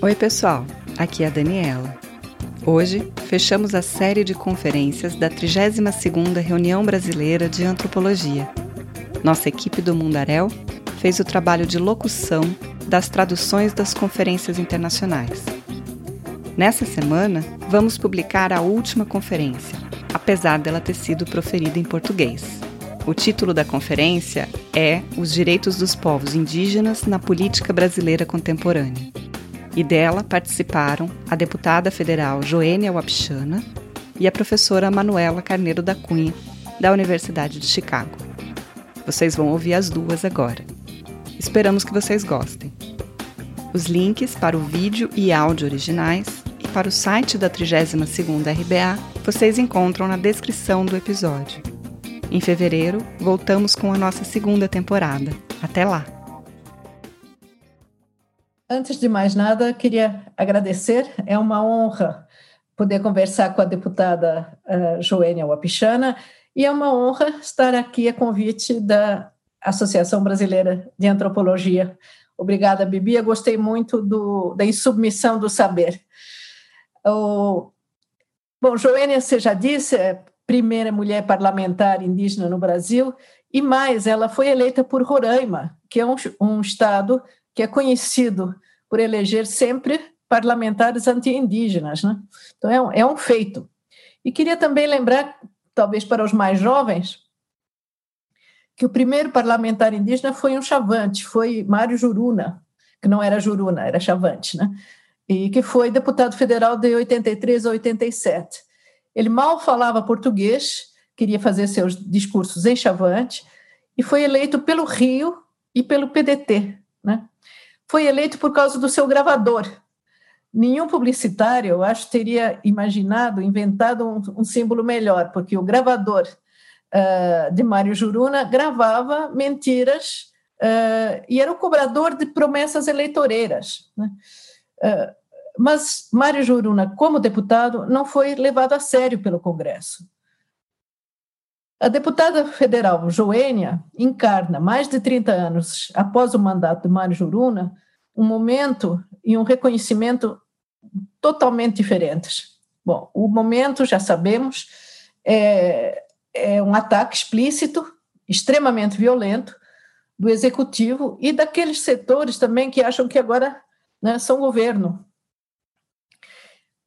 Oi, pessoal. Aqui é a Daniela. Hoje, fechamos a série de conferências da 32ª Reunião Brasileira de Antropologia. Nossa equipe do Mundaréu fez o trabalho de locução das traduções das conferências internacionais. Nessa semana, vamos publicar a última conferência, apesar dela ter sido proferida em português. O título da conferência é Os Direitos dos Povos Indígenas na Política Brasileira Contemporânea e dela participaram a deputada federal Joênia Wapichana e a professora Manuela Carneiro da Cunha, da Universidade de Chicago. Vocês vão ouvir as duas agora. Esperamos que vocês gostem. Os links para o vídeo e áudio originais e para o site da 32ª RBA vocês encontram na descrição do episódio. Em fevereiro, voltamos com a nossa segunda temporada. Até lá! Antes de mais nada, queria agradecer. É uma honra poder conversar com a deputada uh, Joênia Wapichana e é uma honra estar aqui a convite da Associação Brasileira de Antropologia. Obrigada, Bibi. Eu gostei muito do, da insubmissão do saber. O, bom, Joênia, você já disse, é primeira mulher parlamentar indígena no Brasil, e mais, ela foi eleita por Roraima, que é um, um estado que é conhecido por eleger sempre parlamentares anti-indígenas. Né? Então, é um, é um feito. E queria também lembrar, talvez para os mais jovens, que o primeiro parlamentar indígena foi um chavante, foi Mário Juruna, que não era Juruna, era chavante, né? e que foi deputado federal de 83 a 87. Ele mal falava português, queria fazer seus discursos em chavante, e foi eleito pelo Rio e pelo PDT, né? Foi eleito por causa do seu gravador. Nenhum publicitário, eu acho, teria imaginado, inventado um, um símbolo melhor, porque o gravador uh, de Mário Juruna gravava mentiras uh, e era o cobrador de promessas eleitoreiras. Né? Uh, mas Mário Juruna, como deputado, não foi levado a sério pelo Congresso. A deputada federal Joênia encarna, mais de 30 anos após o mandato de Mário Juruna, um momento e um reconhecimento totalmente diferentes. Bom, o momento, já sabemos, é, é um ataque explícito, extremamente violento, do executivo e daqueles setores também que acham que agora né, são governo.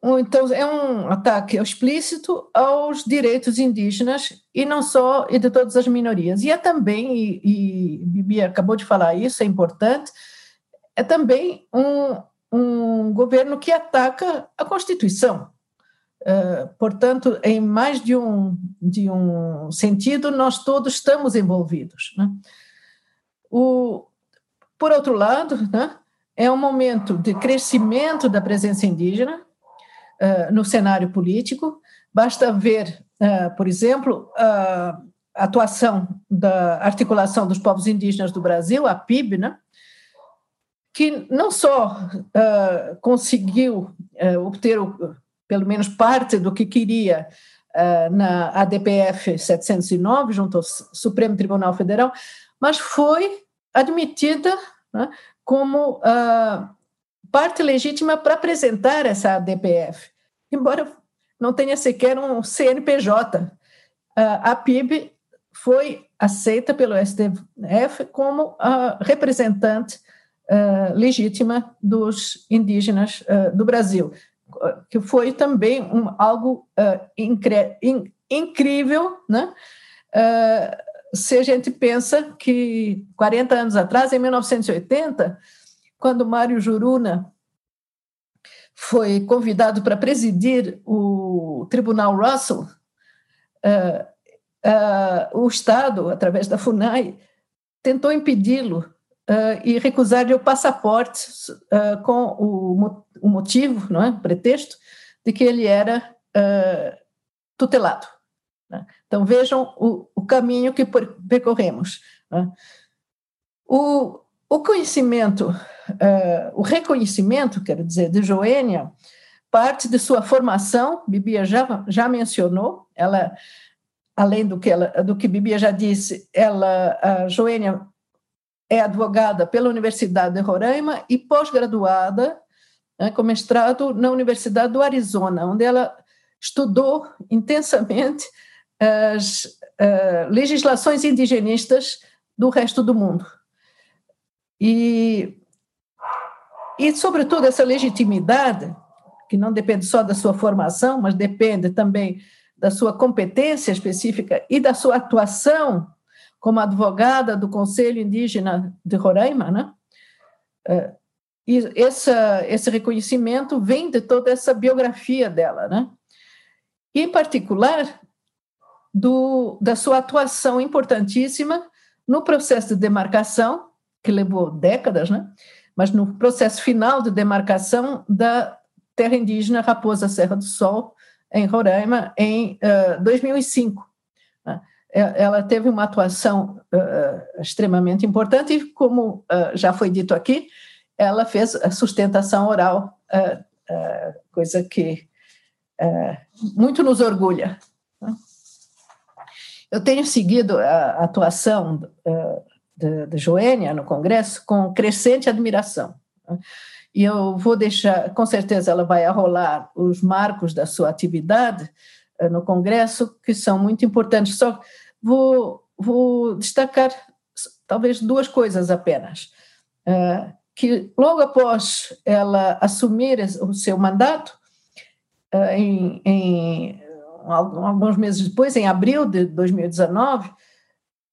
Então, é um ataque explícito aos direitos indígenas e não só, e de todas as minorias. E é também, e, e Bibi acabou de falar isso, é importante, é também um, um governo que ataca a Constituição. Uh, portanto, em mais de um, de um sentido, nós todos estamos envolvidos. Né? O, por outro lado, né, é um momento de crescimento da presença indígena, no cenário político. Basta ver, uh, por exemplo, a atuação da articulação dos povos indígenas do Brasil, a PIB, né? que não só conseguiu obter o, pelo menos parte do que queria na ADPF 709, junto ao Supremo Tribunal Federal, mas foi admitida né, como uh, parte legítima para apresentar essa ADPF, embora não tenha sequer um CNPJ. A PIB foi aceita pelo STF como a representante legítima dos indígenas do Brasil, que foi também um, algo incrível, né? se a gente pensa que 40 anos atrás, em 1980, quando Mário Juruna foi convidado para presidir o Tribunal Russell, uh, uh, o Estado, através da FUNAI, tentou impedi-lo uh, e recusar-lhe o passaporte com o, o, motivo, não é, o pretexto, de que ele era tutelado. Né? Então vejam o, o, caminho que percorremos. Né? O, o conhecimento uh, o reconhecimento, quero dizer, de Joênia, parte de sua formação, Bibia já, já mencionou, ela, além do que, ela, do que Bibia já disse, ela, a Joênia é advogada pela Universidade de Roraima e pós-graduada né, com mestrado na Universidade do Arizona, onde ela estudou intensamente as uh, legislações indigenistas do resto do mundo. E, e, sobretudo, essa legitimidade, que não depende só da sua formação, mas depende também da sua competência específica e da sua atuação como advogada do Conselho Indígena de Roraima, né? Uh, e essa, esse reconhecimento vem de toda essa biografia dela, né? E, em particular, do, da sua atuação importantíssima no processo de demarcação, que levou décadas, né? mas no processo final de demarcação da terra indígena Raposa Serra do Sol, em Roraima, em uh, 2005. Né? Ela teve uma atuação uh, extremamente importante e, como uh, já foi dito aqui, ela fez a sustentação oral, coisa que muito nos orgulha. Né? Eu tenho seguido a atuação de, de Joênia no Congresso com crescente admiração. Né? E eu vou deixar, com certeza ela vai arrolar os marcos da sua atividade no Congresso, que são muito importantes. Só vou, vou destacar talvez duas coisas apenas que logo após ela assumir o seu mandato, eh, em, em alguns meses depois, em abril de 2019,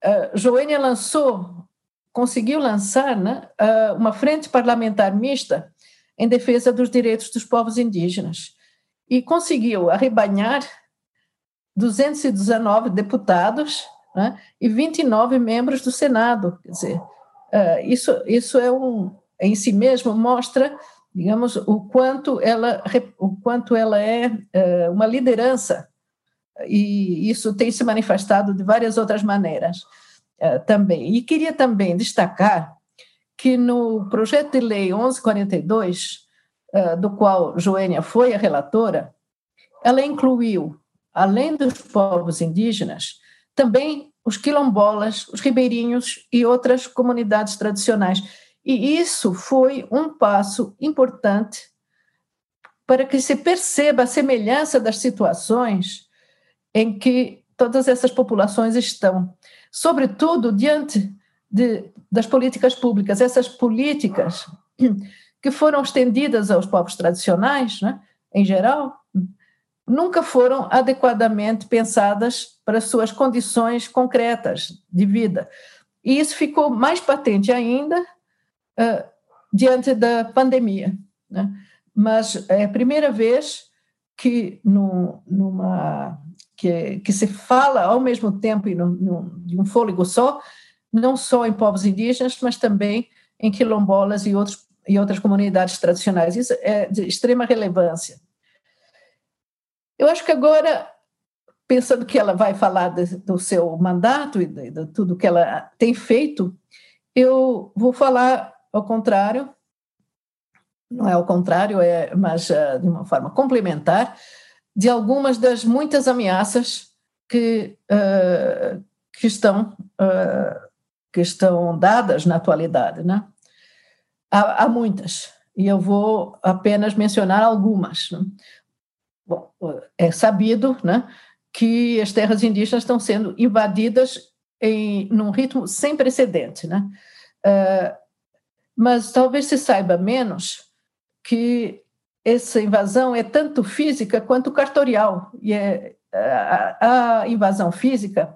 eh, Joênia lançou, conseguiu lançar né, eh, uma frente parlamentar mista em defesa dos direitos dos povos indígenas e conseguiu arrebanhar 219 deputados né, e 29 membros do Senado. Quer dizer, isso, isso é um, em si mesmo mostra, digamos, o quanto ela, o quanto ela é, é uma liderança e isso tem se manifestado de várias outras maneiras é, também. E queria também destacar que no projeto de lei 1142, é, do qual Joênia foi a relatora, ela incluiu, além dos povos indígenas, também os quilombolas, os ribeirinhos e outras comunidades tradicionais. E isso foi um passo importante para que se perceba a semelhança das situações em que todas essas populações estão, sobretudo diante de, das políticas públicas, essas políticas que foram estendidas aos povos tradicionais, né, em geral, nunca foram adequadamente pensadas para suas condições concretas de vida. E isso ficou mais patente ainda uh, diante da pandemia. Né? Mas é a primeira vez que, no, numa, que, que se fala ao mesmo tempo e no, no, de um fôlego só, não só em povos indígenas, mas também em quilombolas e, outros, e outras comunidades tradicionais. Isso é de extrema relevância. Eu acho que agora, pensando que ela vai falar de, do seu mandato e de, de tudo que ela tem feito, eu vou falar ao contrário, não é ao contrário, é, mas uh, de uma forma complementar, de algumas das muitas ameaças que, uh, que, estão, uh, que estão dadas na atualidade. Né? Há, há, muitas, e eu vou apenas mencionar algumas. Né? Bom, é sabido né, que as terras indígenas estão sendo invadidas em num ritmo sem precedente. Né? Uh, mas talvez se saiba menos que essa invasão é tanto física quanto cartorial. E é, a, a invasão física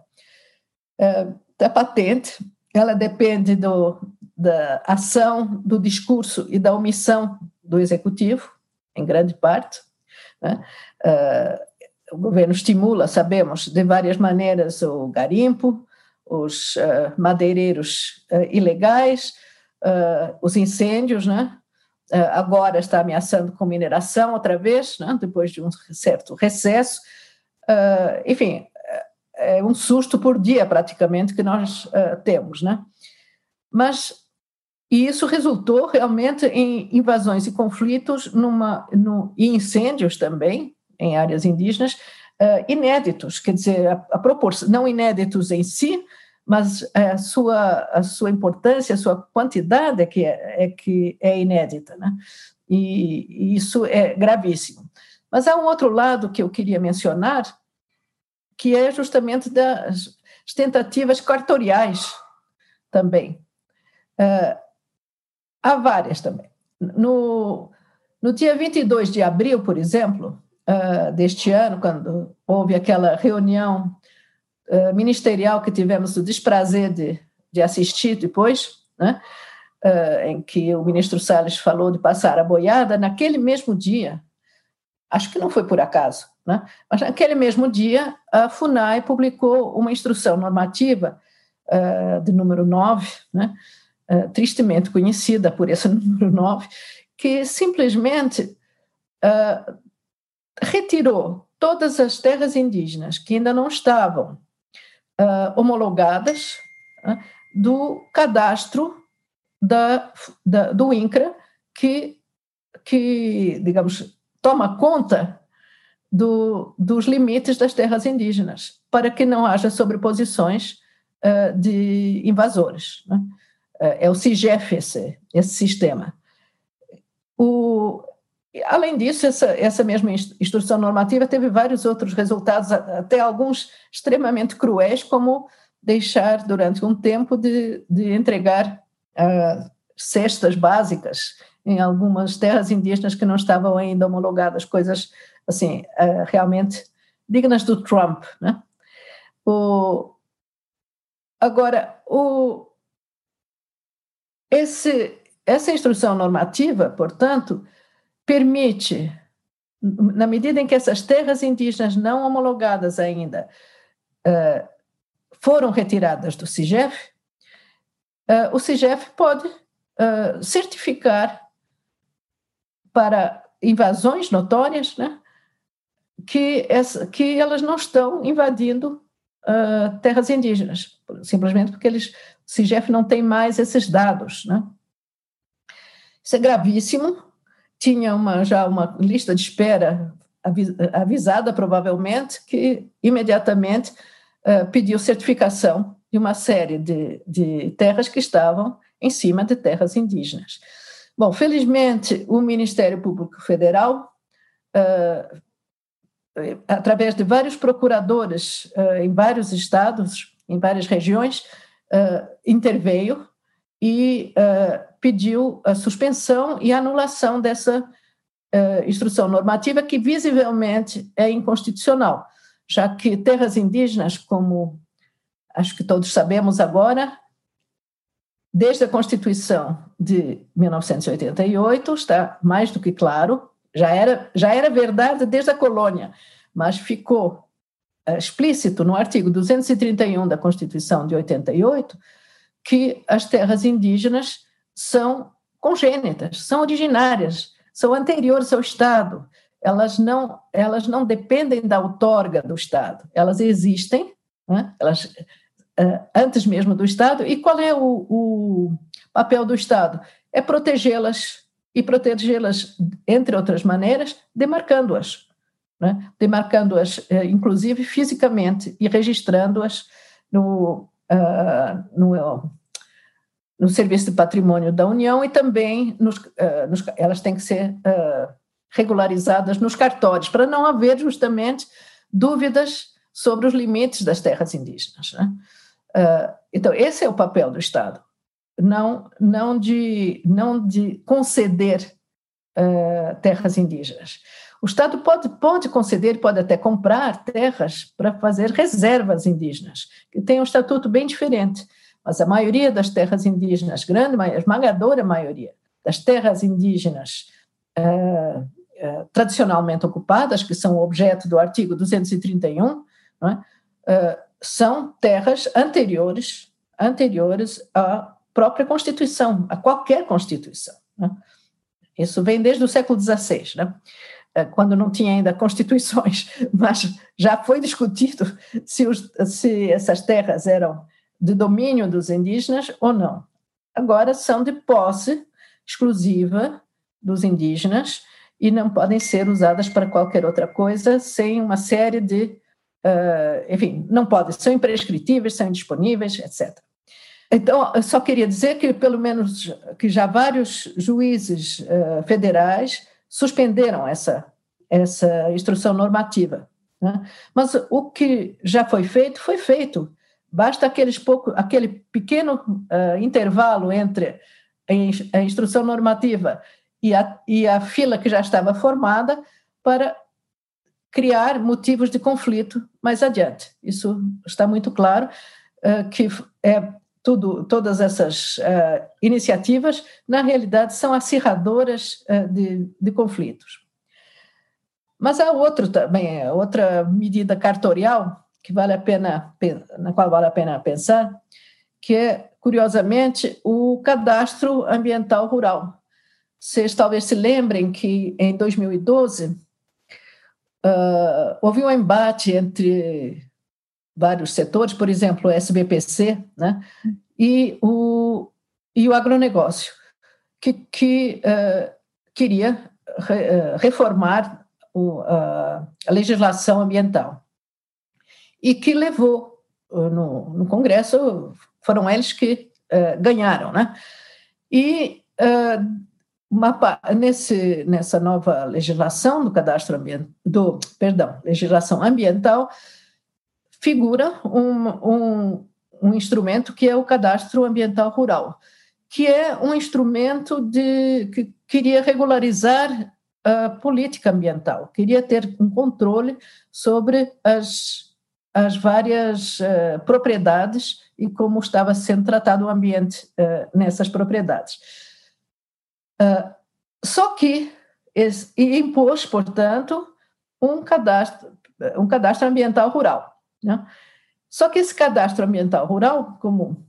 é, é patente, ela depende do, da ação, do discurso e da omissão do executivo, em grande parte. Né? Uh, o governo estimula, sabemos, de várias maneiras o garimpo, os uh, madeireiros uh, ilegais, os incêndios, né? Uh, agora está ameaçando com mineração outra vez, né? depois de um certo recesso. Uh, enfim, é um susto por dia praticamente que nós temos, né? Mas e isso resultou realmente em invasões e conflitos numa, no, e incêndios também em áreas indígenas inéditos, quer dizer, a, a proporção, não inéditos em si, mas a sua, a sua importância, a sua quantidade é que é, é que é inédita. Né? e, e isso é gravíssimo. Mas há um outro lado que eu queria mencionar, que é justamente das tentativas cartoriais também. Uh, há várias também. No, no dia 22 de abril, por exemplo, uh, deste ano, quando houve aquela reunião uh, ministerial que tivemos o desprazer de, de assistir depois, né, uh, em que o ministro Salles falou de passar a boiada, naquele mesmo dia, acho que não foi por acaso, né, mas naquele mesmo dia, a FUNAI publicou uma instrução normativa de número 9, né, tristemente conhecida por esse número 9, que simplesmente retirou todas as terras indígenas que ainda não estavam uh, homologadas uh, do cadastro da, da, do INCRA, que, que, digamos, toma conta do, dos limites das terras indígenas, para que não haja sobreposições de invasores. Né? é o CIGEF esse, esse sistema. O, além disso, essa, essa mesma instrução normativa teve vários outros resultados, até alguns extremamente cruéis, como deixar durante um tempo de, de entregar uh, cestas básicas em algumas terras indígenas que não estavam ainda homologadas, coisas assim uh, realmente dignas do Trump, né? O, agora, o, esse, essa instrução normativa, portanto, permite, na medida em que essas terras indígenas não homologadas ainda uh, foram retiradas do CIGEF, uh, o CIGEF pode uh, certificar para invasões notórias né, que, essa, que elas não estão invadindo terras indígenas, simplesmente porque eles, o CIGEF não tem mais esses dados. Né? Isso é gravíssimo. Tinha uma, já uma lista de espera avisada, provavelmente, que imediatamente uh, pediu certificação de uma série de, de terras que estavam em cima de terras indígenas. Bom, felizmente, o Ministério Público Federal, uh, através de vários procuradores uh, em vários estados, em várias regiões, interveio e pediu a suspensão e anulação dessa uh, instrução normativa que visivelmente é inconstitucional, já que terras indígenas, como acho que todos sabemos agora, desde a Constituição de 1988 está mais do que claro, já era já era verdade desde a colônia, mas ficou uh, explícito no artigo 231 da Constituição de 88 que as terras indígenas são congênitas, são originárias, são anteriores ao Estado. Elas não, elas não dependem da outorga do Estado, elas existem, né? elas uh, antes mesmo do Estado. E qual é o, o papel do Estado? É protegê-las e protegê-las, entre outras maneiras, demarcando-as, né? demarcando-as, uh, inclusive fisicamente, e registrando-as no, uh, no, no Serviço de Patrimônio da União e também nos, uh, nos, elas têm que ser uh, regularizadas nos cartórios, para não haver justamente dúvidas sobre os limites das terras indígenas. Né? Uh, então, esse é o papel do Estado, não, não, de, não de conceder terras indígenas. O Estado pode, pode conceder, pode até comprar terras para fazer reservas indígenas, que tem um estatuto bem diferente mas a maioria das terras indígenas, grande, esmagadora maioria das terras indígenas eh, eh, tradicionalmente ocupadas, que são objeto do artigo 231, é? eh, são terras anteriores, anteriores à própria Constituição, a qualquer Constituição. É? Isso vem desde o século XVI, né? quando não tinha ainda constituições, mas já foi discutido se, os, se essas terras eram de domínio dos indígenas ou não. Agora são de posse exclusiva dos indígenas e não podem ser usadas para qualquer outra coisa sem uma série de, uh, enfim, não podem, são imprescritíveis, são indisponíveis, etc. Então, eu só queria dizer que, pelo menos, que já vários juízes uh, federais suspenderam essa, essa instrução normativa. Né? Mas o que já foi feito, foi feito. Basta aqueles pouco, aquele pequeno uh, intervalo entre a instrução normativa e a, e a fila que já estava formada para criar motivos de conflito mais adiante. Isso está muito claro uh, que é tudo, todas essas uh, iniciativas, na realidade, são acirradoras uh, de, de conflitos. Mas há outro também, outra medida cartorial que vale a pena, na qual vale a pena pensar, que é, curiosamente, o cadastro ambiental rural. Vocês talvez se lembrem que em 2012 uh, houve um embate entre vários setores, por exemplo, o SBPC, né, e o, e o agronegócio, que, que uh, queria re, uh, reformar o, uh, a legislação ambiental e que levou no, no Congresso, foram eles que ganharam, né? E uma, nesse, nessa nova legislação do cadastro ambiental, do, perdão, legislação ambiental, figura um, um, um instrumento que é o cadastro ambiental rural, que é um instrumento de, que queria regularizar a política ambiental, queria ter um controle sobre as, as várias uh, propriedades e como estava sendo tratado o ambiente uh, nessas propriedades. Uh, só que esse, impôs, portanto, um cadastro, um cadastro ambiental rural. Né? Só que esse cadastro ambiental rural, como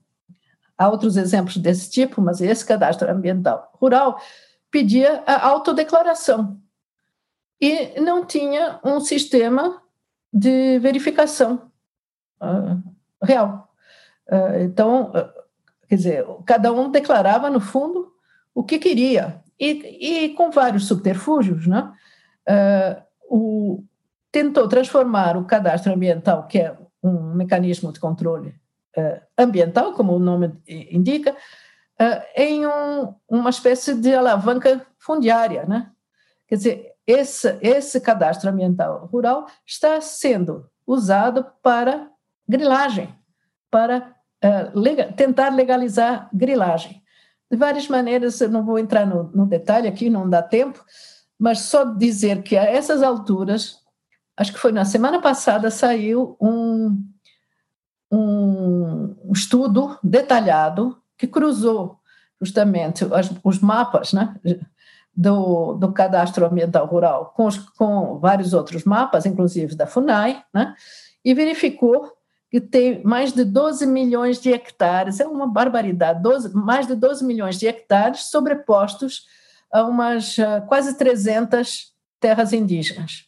há outros exemplos desse tipo, mas esse cadastro ambiental rural pedia a autodeclaração e não tinha um sistema de verificação uh, real. Uh, então, uh, quer dizer, cada um declarava, no fundo, o que queria, e, e com vários subterfúgios, né? o, tentou transformar o cadastro ambiental, que é um mecanismo de controle ambiental, como o nome indica, em um, uma espécie de alavanca fundiária, né? Quer dizer, esse, esse cadastro ambiental rural está sendo usado para grilagem, para uh, lega, tentar legalizar grilagem. De várias maneiras, eu não vou entrar no, no detalhe aqui, não dá tempo, mas só dizer que a essas alturas acho que foi na semana passada, saiu um, um estudo detalhado que cruzou justamente os mapas né, do, do cadastro ambiental rural com, os, com vários outros mapas, inclusive da FUNAI, né, e verificou que tem mais de 12 milhões de hectares, é uma barbaridade, 12, mais de 12 milhões de hectares sobrepostos a umas uh, quase 300 terras indígenas.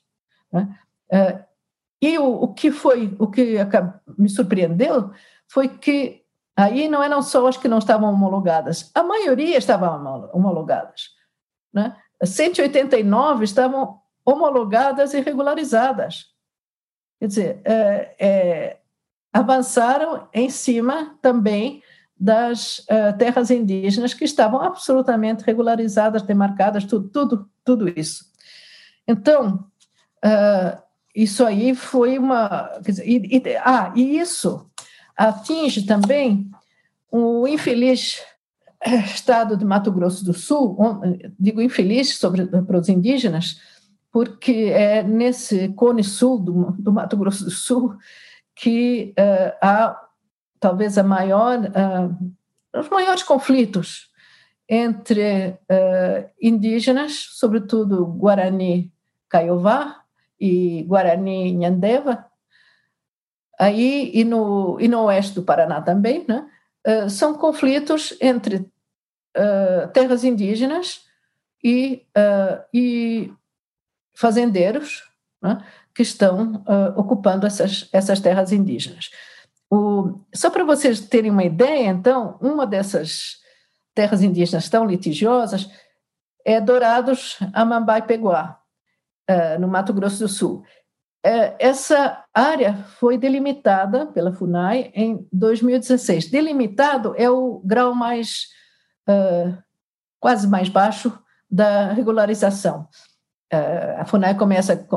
Né? Uh, e o, o, que foi, o que me surpreendeu foi que aí não eram só as que não estavam homologadas, a maioria estavam homologadas. Né? 189 estavam homologadas e regularizadas. Quer dizer, é, é, avançaram em cima também das uh, terras indígenas que estavam absolutamente regularizadas, demarcadas, tudo, tudo, tudo isso. Então, uh, isso aí foi uma. Dizer, e, e, ah, e isso atinge também o infeliz estado de Mato Grosso do Sul, digo infeliz sobre, para os indígenas, porque é nesse cone sul do, do Mato Grosso do Sul que uh, há talvez a maior, uh, os maiores conflitos entre uh, indígenas, sobretudo Guarani Caiová, e Guarani Nhandeva, aí e no, e no oeste do Paraná também, né? São conflitos entre uh, terras indígenas e, uh, e fazendeiros né? que estão ocupando essas, essas terras indígenas. O, só para vocês terem uma ideia, então, uma dessas terras indígenas tão litigiosas é Dourados, Amambai Peguá. No Mato Grosso do Sul. é, essa área foi delimitada pela FUNAI em 2016. Delimitado é o grau mais uh, quase mais baixo da regularização. Uh, a FUNAI começa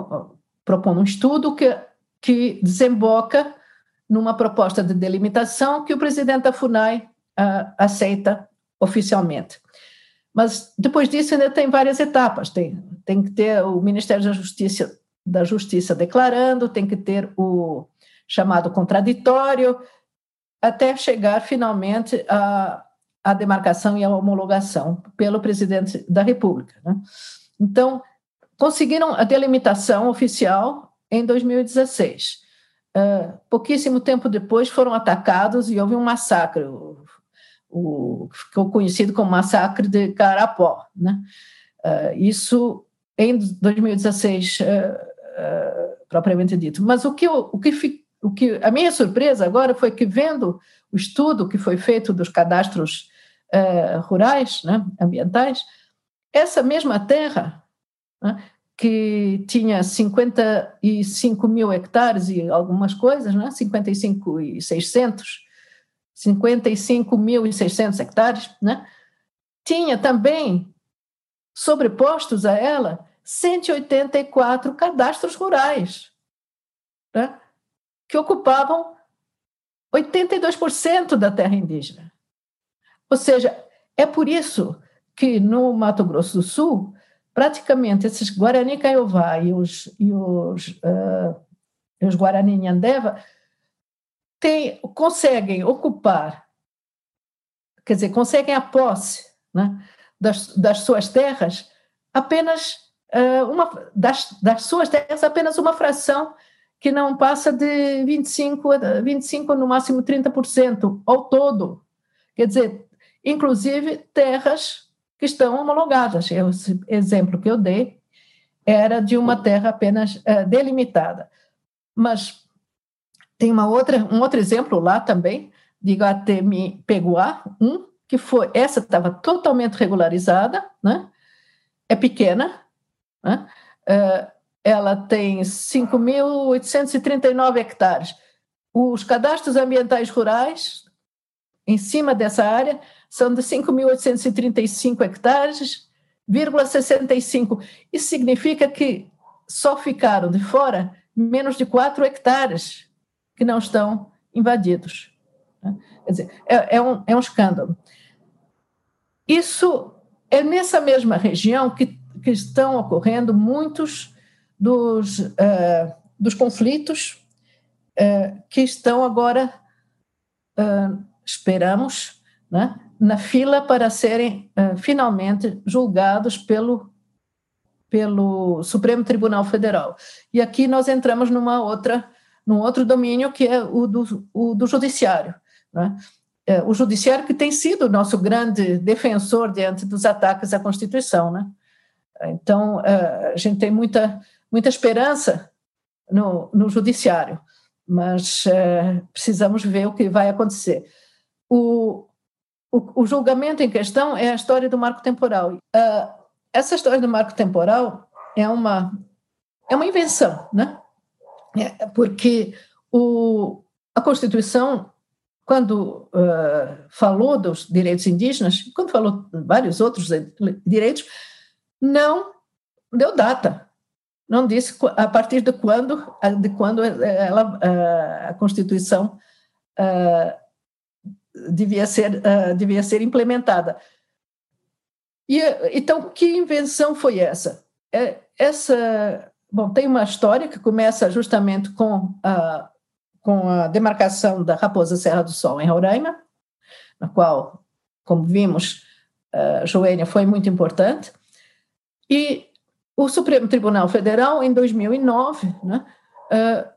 propondo um estudo que, que desemboca numa proposta de delimitação que o presidente da FUNAI uh, aceita oficialmente. Mas depois disso ainda tem várias etapas. Tem, tem que ter o Ministério da Justiça da Justiça declarando, tem que ter o chamado contraditório, até chegar finalmente à, à demarcação e à homologação pelo presidente da República. Né? Então, conseguiram a delimitação oficial em 2016. Uh, ah, pouquíssimo tempo depois foram atacados e houve um massacre, o, o ficou conhecido como massacre de Carapó. Né? Uh, isso em 2016 uh, uh, propriamente dito. Mas o que, o, que, o que a minha surpresa agora foi que, vendo o estudo que foi feito dos cadastros uh, rurais, né, ambientais, essa mesma terra, né, que tinha 55 mil hectares e algumas coisas, né, 55 e 600, 55.600 hectares, né, tinha também sobrepostos a ela 184 cadastros rurais, né, que ocupavam 82% da terra indígena. Ou seja, é por isso que no Mato Grosso do Sul, praticamente esses Guarani Caiová e os, e os, uh, os Guarani Nhandeva tem, conseguem ocupar, quer dizer, conseguem a posse né, das, das suas terras apenas uh, uma, das, das suas terras, apenas uma fração que não passa de 25, 25 no máximo 30% ao todo. Quer dizer, inclusive terras que estão homologadas. Esse exemplo que eu dei era de uma terra apenas uh, delimitada. Mas tem uma outra, um outro exemplo lá também, de Guatemi Peguá, um, que foi, essa estava totalmente regularizada, né? é pequena, né? Uh, ela tem 5.839 hectares. Os cadastros ambientais rurais, em cima dessa área, são de 5.835 hectares, 65. Isso significa que só ficaram de fora menos de 4 hectares que não estão invadidos. Né? Quer dizer, é, é, um, é um escândalo. Isso é nessa mesma região que que estão ocorrendo muitos dos, uh, dos conflitos uh, que estão agora, uh, esperamos, né, na fila para serem finalmente julgados pelo, pelo Supremo Tribunal Federal. E aqui nós entramos numa outra, num outro domínio que é o do, o do judiciário. Né? o judiciário que tem sido o nosso grande defensor diante dos ataques à Constituição, né? Então, eh, a gente tem muita, muita esperança no, no judiciário, mas eh, precisamos ver o que vai acontecer. O, o, julgamento em questão é a história do marco temporal. Eh, essa história do marco temporal é uma, é uma invenção, né? É, porque o, a Constituição, quando uh, falou dos direitos indígenas, quando falou vários outros direitos, não deu data, não disse a partir de quando, de quando ela, a Constituição devia ser, devia ser implementada. E, então, que invenção foi essa? É, essa, bom, tem uma história que começa justamente com a, com a demarcação da Raposa Serra do Sol em Roraima, na qual, como vimos, a Joênia foi muito importante, e o Supremo Tribunal Federal, em 2009, né, uh,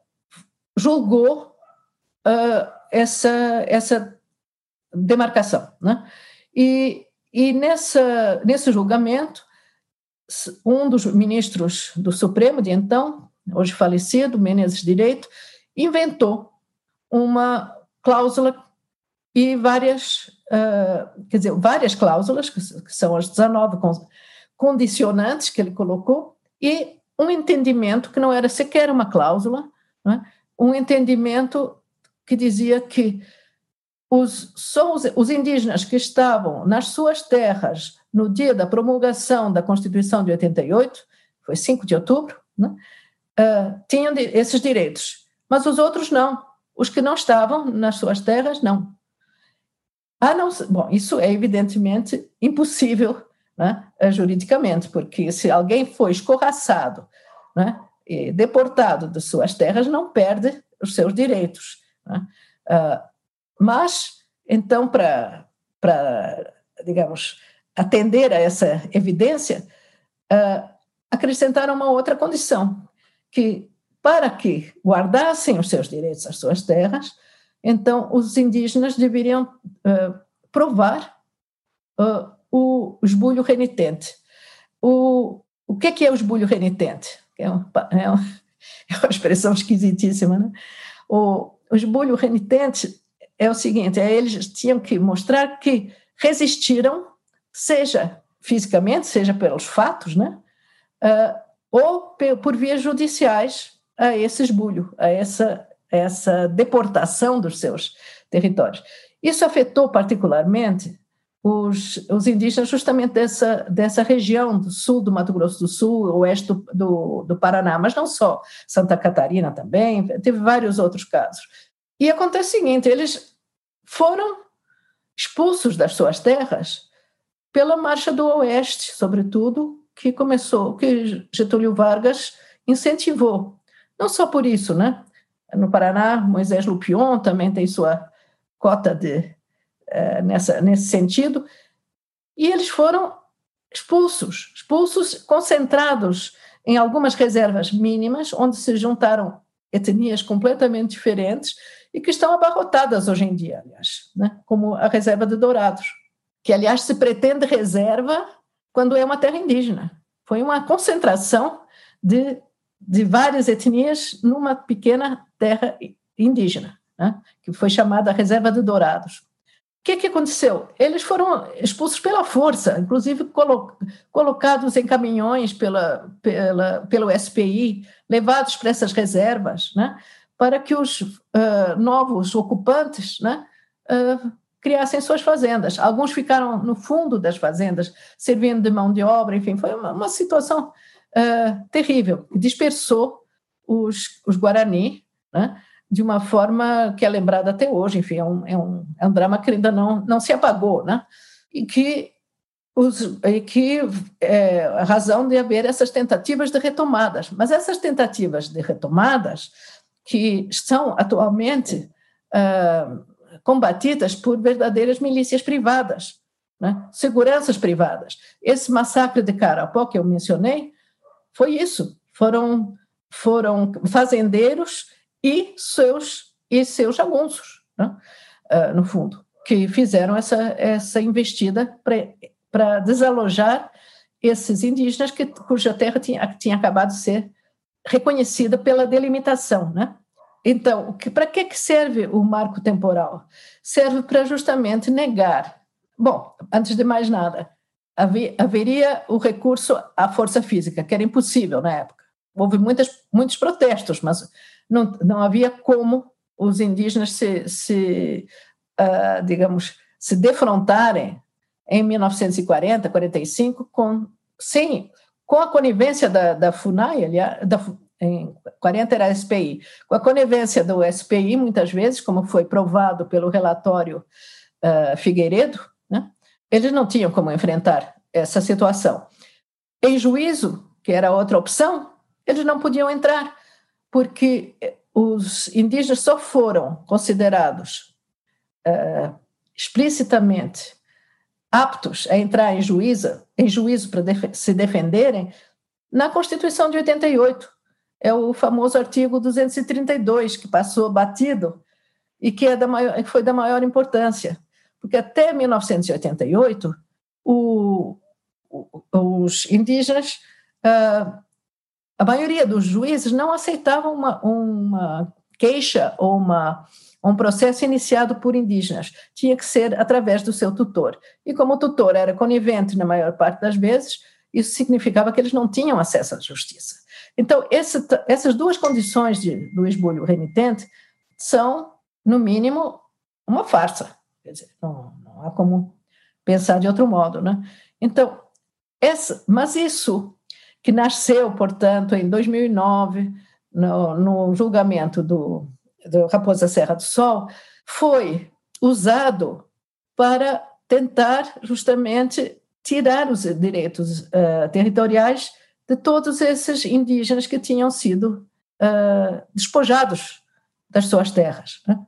julgou uh, essa, essa demarcação. Né? E, e nessa, nesse julgamento, um dos ministros do Supremo de então, hoje falecido, Menezes Direito, inventou uma cláusula e várias, uh, quer dizer, várias cláusulas, que, são as 19 condicionantes que ele colocou, e um entendimento que não era sequer uma cláusula, é? um entendimento que dizia que os, só os, os, indígenas que estavam nas suas terras no dia da promulgação da Constituição de 88, foi 5 de outubro, né, uh, tinham esses direitos, mas os outros não. Os que não estavam nas suas terras, não. Ah, não, bom, isso é evidentemente impossível né, juridicamente, porque se alguém foi escorraçado né, e deportado de suas terras, não perde os seus direitos. Né? Uh, mas, então, para, digamos, atender a essa evidência, uh, acrescentaram uma outra condição, que para que guardassem os seus direitos às suas terras, então os indígenas deveriam uh, provar uh, o esbulho renitente. O, o que é, que é o esbulho renitente? É, um, é, é uma expressão esquisitíssima, né? O, o esbulho renitente é o seguinte: é, eles tinham que mostrar que resistiram, seja fisicamente, seja pelos fatos, né? Uh, ou por vias judiciais a esse esbulho, a essa, essa deportação dos seus territórios. Isso afetou particularmente os, os indígenas justamente dessa, dessa região do sul do Mato Grosso do Sul, oeste do, do, do Paraná, mas não só, Santa Catarina também, teve vários outros casos. E acontece o seguinte: eles foram expulsos das suas terras pela Marcha do Oeste, sobretudo, que começou, que Getúlio Vargas incentivou. Não só por isso, né? No Paraná, Moisés Lupion também tem sua cota de, é, nessa, nesse sentido, e eles foram expulsos, expulsos, concentrados em algumas reservas mínimas, onde se juntaram etnias completamente diferentes e que estão abarrotadas hoje em dia, aliás, né? como a reserva de Dourados, que, aliás, se pretende reserva quando é uma terra indígena. Foi uma concentração de, de várias etnias numa pequena terra indígena, né? que foi chamada Reserva de Dourados. O que, que aconteceu? Eles foram expulsos pela força, inclusive colo colocados em caminhões pela, pela, pelo SPI, levados para essas reservas, né? Para que os uh, novos ocupantes né, uh, criassem suas fazendas. Alguns ficaram no fundo das fazendas, servindo de mão de obra, enfim, foi uma, uma situação uh, terrível, dispersou os, os Guarani, né, de uma forma que é lembrada até hoje, enfim, é um, é um, é um drama que ainda não, não se apagou, né, e que, os, e que é a razão de haver essas tentativas de retomadas. Mas essas tentativas de retomadas que são atualmente uh, combatidas por verdadeiras milícias privadas, né? seguranças privadas. Esse massacre de Carapó que eu mencionei foi isso, foram foram fazendeiros e seus e seus jagunços, né? uh, no fundo, que fizeram essa essa investida para desalojar esses indígenas que, cuja terra tinha, tinha acabado de ser reconhecida pela delimitação, né? Então, para que, que serve o marco temporal? Serve para justamente negar. Bom, antes de mais nada, haveria o recurso à força física, que era impossível na época. Houve muitas, muitos protestos, mas não, não havia como os indígenas se, se uh, digamos, se defrontarem em 1940, 45, com, sem com a conivência da, da FUNAI, aliás, da, em 40 era SPI, com a conivência do SPI, muitas vezes, como foi provado pelo relatório uh, Figueiredo, né, eles não tinham como enfrentar essa situação. Em juízo, que era outra opção, eles não podiam entrar, porque os indígenas só foram considerados uh, explicitamente aptos a entrar em juízo, em juízo para def se defenderem na Constituição de 88. É o famoso artigo 232 que passou batido e que, é da maior, que foi da maior importância, porque até 1988 o, os indígenas, uh, a maioria dos juízes não aceitavam uma, uma queixa ou uma um processo iniciado por indígenas tinha que ser através do seu tutor. E como o tutor era conivente na maior parte das vezes, isso significava que eles não tinham acesso à justiça. Então, esse, essas duas condições de, do esbulho remitente são, no mínimo, uma farsa. Quer dizer, não, não há como pensar de outro modo, né? Então, essa, mas isso que nasceu, portanto, em 2009, no, no julgamento do, do Raposa Serra do Sol, foi usado para tentar justamente tirar os direitos uh, territoriais de todos esses indígenas que tinham sido uh, despojados das suas terras. Né?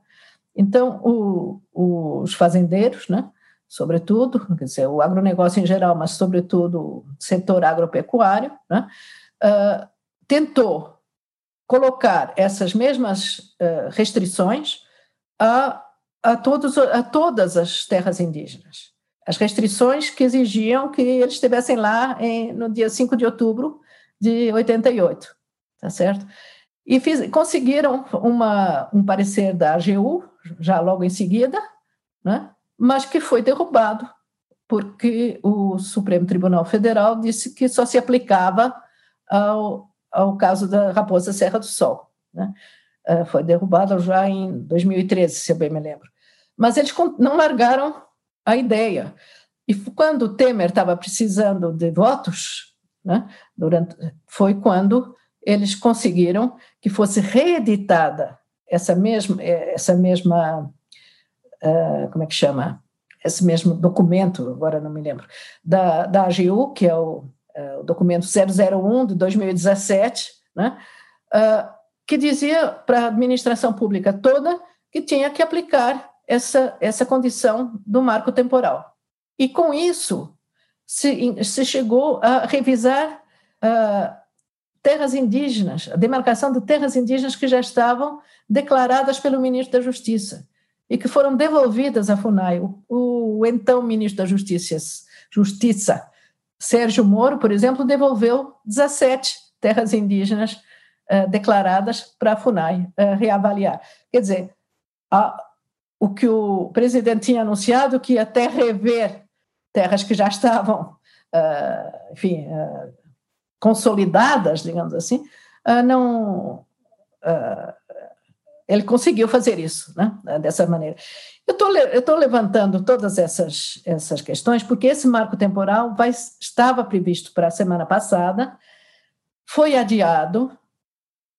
Então, o, os fazendeiros, né, sobretudo, quer dizer, o agronegócio em geral, mas sobretudo o setor agropecuário, né, uh, tentou colocar essas mesmas uh, restrições a, a, todos, a todas as terras indígenas. As restrições que exigiam que eles estivessem lá em, no dia 5 de outubro de 88, tá certo? E fiz, conseguiram uma, um parecer da AGU, já logo em seguida, né? mas que foi derrubado, porque o Supremo Tribunal Federal disse que só se aplicava ao, ao caso da Raposa Serra do Sol. Né? Uh, foi derrubado já em 2013, se eu bem me lembro. Mas eles não largaram a ideia. E quando o Temer estava precisando de votos, né, durante, foi quando eles conseguiram que fosse reeditada essa mesma, essa mesma uh, como é que chama? Esse mesmo documento, agora não me lembro, da, da AGU, que é o, o documento 001 de 2017, né? Uh, que dizia para a administração pública toda que tinha que aplicar essa, essa condição do marco temporal. E com isso se, se chegou a revisar uh, terras indígenas, a demarcação de terras indígenas que já estavam declaradas pelo ministro da Justiça e que foram devolvidas à FUNAI. O, o então ministro da Justiça, Justiça, Sérgio Moro, por exemplo, devolveu 17 terras indígenas uh, declaradas para a FUNAI uh, reavaliar. Quer dizer, a, o que o presidente tinha anunciado, que ia até rever terras que já estavam, uh, enfim, consolidadas, digamos assim, não ele conseguiu fazer isso, né, dessa maneira. Eu estou levantando todas essas, essas questões porque esse marco temporal vai, estava previsto para a semana passada, foi adiado,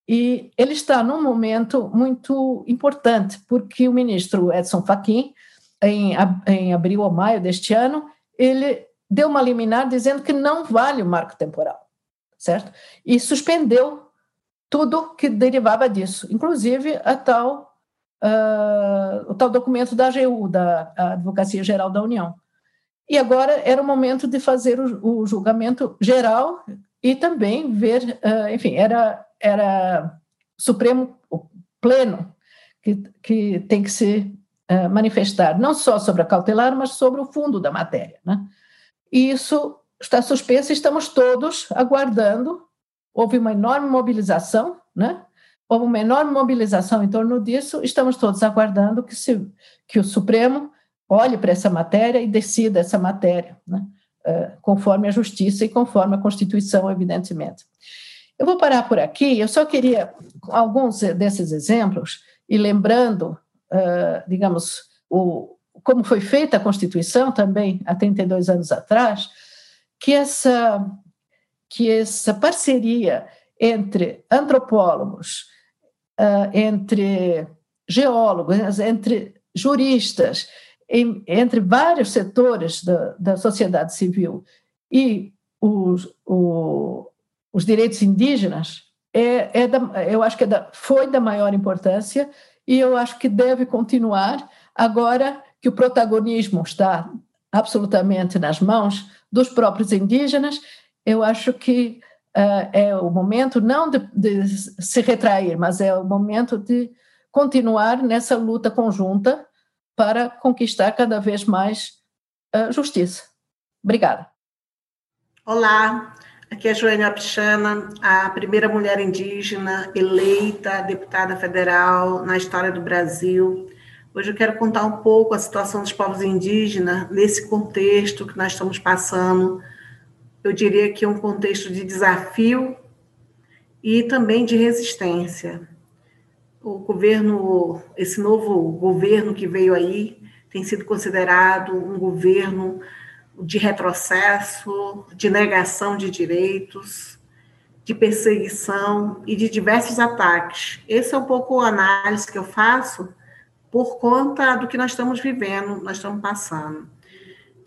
e ele está num momento muito importante, porque o ministro Edson Fachin, em, em abril ou maio deste ano, ele deu uma liminar dizendo que não vale o marco temporal, certo? E suspendeu tudo que derivava disso, inclusive a tal, uh, o tal documento da AGU, da Advocacia Geral da União. E agora era o momento de fazer o, o julgamento geral e também ver, uh, enfim, era, era Supremo pleno que, que tem que se uh, manifestar, não só sobre a cautelar, mas sobre o fundo da matéria. Né? E isso está suspenso e estamos todos aguardando houve uma enorme mobilização, né? Houve uma enorme mobilização em torno disso. Estamos todos aguardando que, se, que o Supremo olhe para essa matéria e decida essa matéria, né? Uh, conforme a justiça e conforme a Constituição, evidentemente. Eu vou parar por aqui. Eu só queria alguns desses exemplos e lembrando, uh, digamos, o, como foi feita a Constituição também há 32 anos atrás, que essa que essa parceria entre antropólogos, uh, entre geólogos, entre juristas, em, entre vários setores da, da sociedade civil. E os, o, os direitos indígenas, é, é da, eu acho que é da, foi da maior importância e eu acho que deve continuar agora que o protagonismo está absolutamente nas mãos dos próprios indígenas. Eu acho que é o momento não de, de, se retrair, mas é o momento de continuar nessa luta conjunta para conquistar cada vez mais uh, justiça. Obrigada. Olá, aqui é Joênia Pichana, a primeira mulher indígena eleita deputada federal na história do Brasil. Hoje eu quero contar um pouco a situação dos povos indígenas nesse contexto que nós estamos passando eu diria que um contexto de desafio e também de resistência. O governo, esse novo governo que veio aí, tem sido considerado um governo de retrocesso, de negação de direitos, de perseguição e de diversos ataques. Esse é um pouco a análise que eu faço por conta do que nós estamos vivendo, nós estamos passando.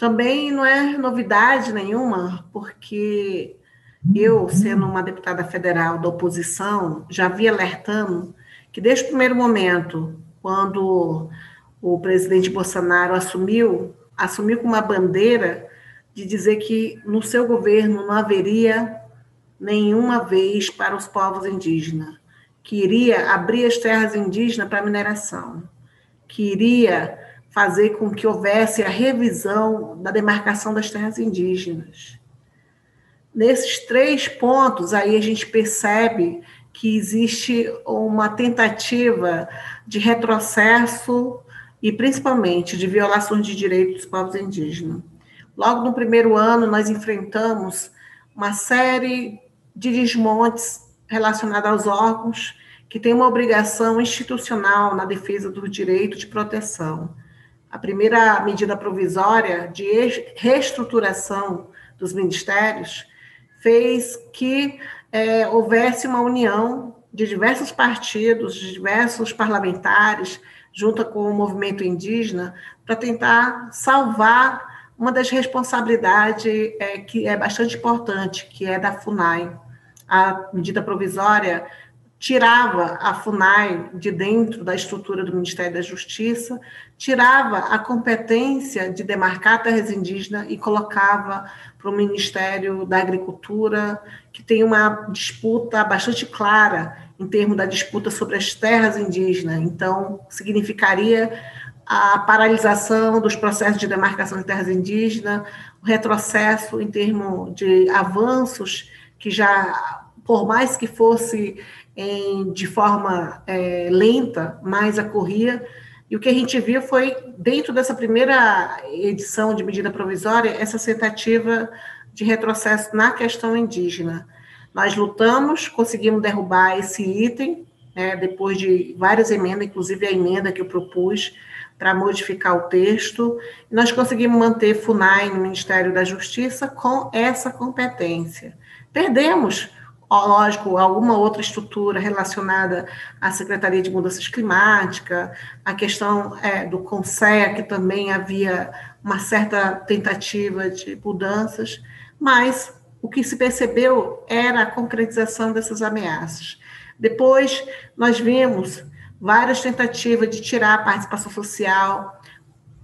Também não é novidade nenhuma, porque eu, sendo uma deputada federal da oposição, já vi alertando que desde o primeiro momento, quando o presidente Bolsonaro assumiu, assumiu com uma bandeira de dizer que no seu governo não haveria nenhuma vez para os povos indígenas, que iria abrir as terras indígenas para mineração, que iria fazer com que houvesse a revisão da demarcação das terras indígenas. Nesses três pontos, aí a gente percebe que existe uma tentativa de retrocesso e principalmente de violações de direitos dos povos indígenas. Logo no primeiro ano, nós enfrentamos uma série de desmontes relacionados aos órgãos que têm uma obrigação institucional na defesa do direito de proteção. A primeira medida provisória de reestruturação dos ministérios fez que é, houvesse uma união de diversos partidos, de diversos parlamentares, junto com o movimento indígena, para tentar salvar uma das responsabilidades é, que é bastante importante, que é da FUNAI. A medida provisória tirava a FUNAI de dentro da estrutura do Ministério da Justiça, tirava a competência de demarcar terras indígenas e colocava para o Ministério da Agricultura, que tem uma disputa bastante clara em termos da disputa sobre as terras indígenas. Então, significaria a paralisação dos processos de demarcação de terras indígenas, o retrocesso em termos de avanços que já, por mais que fosse em, de forma é, lenta, mais ocorria. E o que a gente viu foi, dentro dessa primeira edição de medida provisória, essa tentativa de retrocesso na questão indígena. Nós lutamos, conseguimos derrubar esse item, né, depois de várias emendas, inclusive a emenda que eu propus para modificar o texto, nós conseguimos manter FUNAI no Ministério da Justiça com essa competência. Perdemos lógico, alguma outra estrutura relacionada à Secretaria de Mudanças Climáticas, a questão é, do CONSEA, que também havia uma certa tentativa de mudanças, mas o que se percebeu era a concretização dessas ameaças. Depois, nós vimos várias tentativas de tirar a participação social,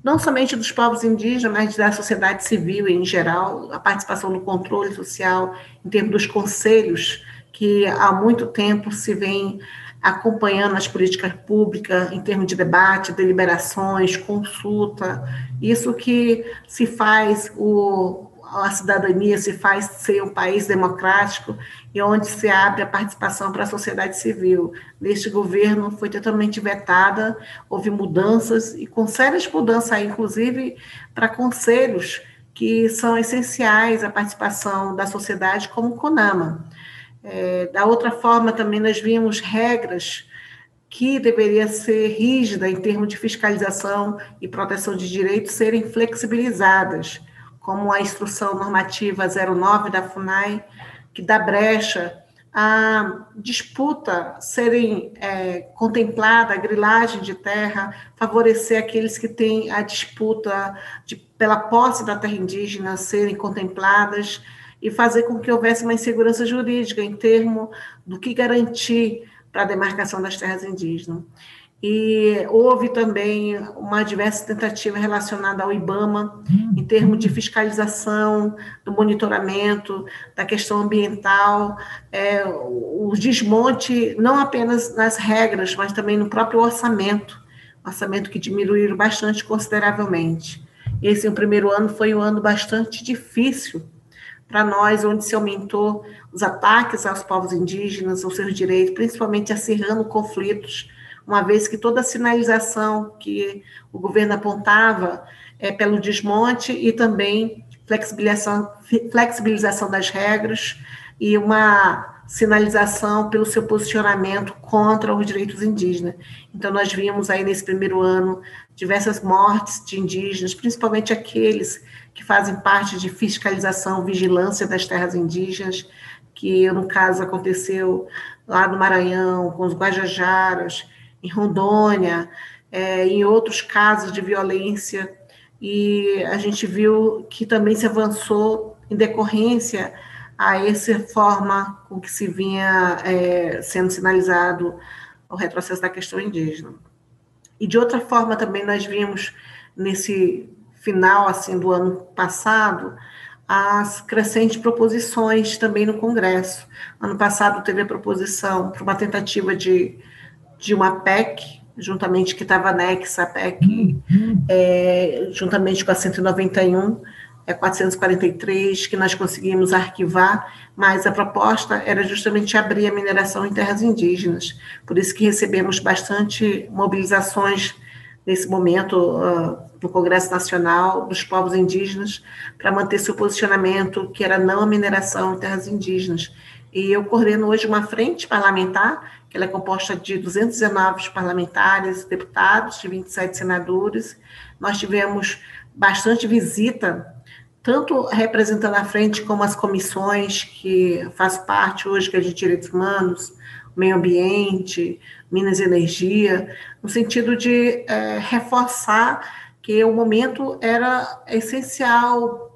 não somente dos povos indígenas, mas da sociedade civil em geral, a participação no controle social, em termos dos conselhos, que há muito tempo se vem acompanhando as políticas públicas em termos de debate, deliberações, consulta, isso que se faz o, a cidadania se faz ser um país democrático e onde se abre a participação para a sociedade civil. Neste governo foi totalmente vetada, houve mudanças, e com sérias mudanças inclusive para conselhos que são essenciais à participação da sociedade, como o CONAMA. É, da outra forma, também nós vimos regras que deveria ser rígida em termos de fiscalização e proteção de direitos serem flexibilizadas como a Instrução Normativa 09 da FUNAI, que dá brecha a disputa serem é, contemplada, a grilagem de terra, favorecer aqueles que têm a disputa de, pela posse da terra indígena serem contempladas e fazer com que houvesse uma insegurança jurídica em termos do que garantir para a demarcação das terras indígenas. E houve também uma diversa tentativa relacionada ao IBAMA, em termos de fiscalização, do monitoramento, da questão ambiental, é, o desmonte, não apenas nas regras, mas também no próprio orçamento, orçamento que diminuíram bastante consideravelmente. Esse o primeiro ano foi um ano bastante difícil para nós, onde se aumentou os ataques aos povos indígenas, aos seus direitos, principalmente acirrando conflitos uma vez que toda a sinalização que o governo apontava é pelo desmonte e também flexibilização, flexibilização das regras e uma sinalização pelo seu posicionamento contra os direitos indígenas. Então, nós vimos aí nesse primeiro ano diversas mortes de indígenas, principalmente aqueles que fazem parte de fiscalização, vigilância das terras indígenas, que no caso aconteceu lá no Maranhão, com os Guajajaras, em Rondônia, é, em outros casos de violência, e a gente viu que também se avançou em decorrência a essa forma com que se vinha é, sendo sinalizado o retrocesso da questão indígena. E de outra forma também nós vimos nesse final assim do ano passado as crescentes proposições também no Congresso. Ano passado teve a proposição para uma tentativa de, de uma PEC, juntamente que estava anexa PEC, é, juntamente com a 191, é 443, que nós conseguimos arquivar, mas a proposta era justamente abrir a mineração em terras indígenas. Por isso que recebemos bastante mobilizações nesse momento uh, no Congresso Nacional dos povos indígenas para manter seu posicionamento que era não a mineração em terras indígenas. E eu coordeno hoje uma frente parlamentar, que é composta de 219 parlamentares, deputados, de 27 senadores. Nós tivemos bastante visita tanto representando a frente como as comissões que faz parte hoje, que é de direitos humanos, meio ambiente, Minas e Energia, no sentido de é, reforçar que o momento era essencial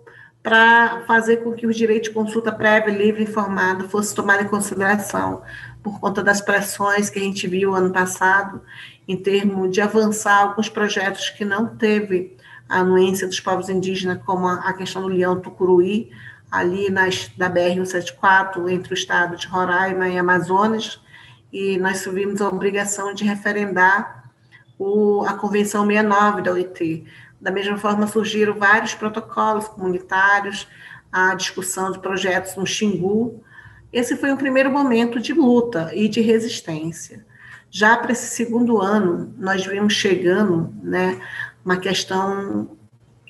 para fazer com que o direito de consulta prévia, livre e informada fosse tomado em consideração, por conta das pressões que a gente viu ano passado, em termos de avançar alguns projetos que não teve a anuência dos povos indígenas, como a, questão do leão tucuruí, ali nas, da BR-174, entre o estado de Roraima e Amazonas, e nós subimos a obrigação de referendar o, a Convenção 69 da OIT. Da mesma forma, surgiram vários protocolos comunitários, a discussão de projetos no Xingu. Esse foi um primeiro momento de luta e de resistência. Já para esse segundo ano, nós vimos chegando né, uma questão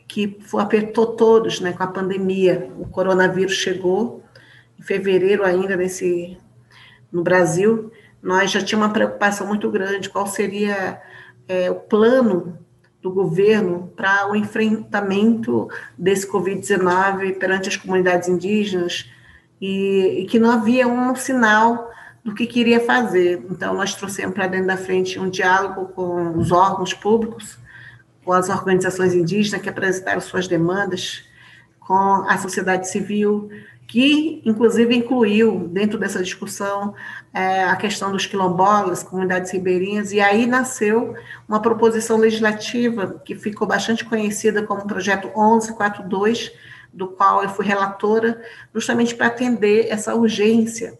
que apertou todos, né, com a pandemia. O coronavírus chegou em fevereiro ainda nesse no Brasil. Nós já tínhamos uma preocupação muito grande qual seria é, o plano do governo para o enfrentamento desse Covid-19 perante as comunidades indígenas e, e, que não havia um sinal do que queria fazer. Então, nós trouxemos para dentro da frente um diálogo com os órgãos públicos, com as organizações indígenas que apresentaram suas demandas, com a sociedade civil, que inclusive incluiu dentro dessa discussão é, a questão dos quilombolas, comunidades ribeirinhas, e aí nasceu uma proposição legislativa que ficou bastante conhecida como o projeto 1142, do qual eu fui relatora, justamente para atender essa urgência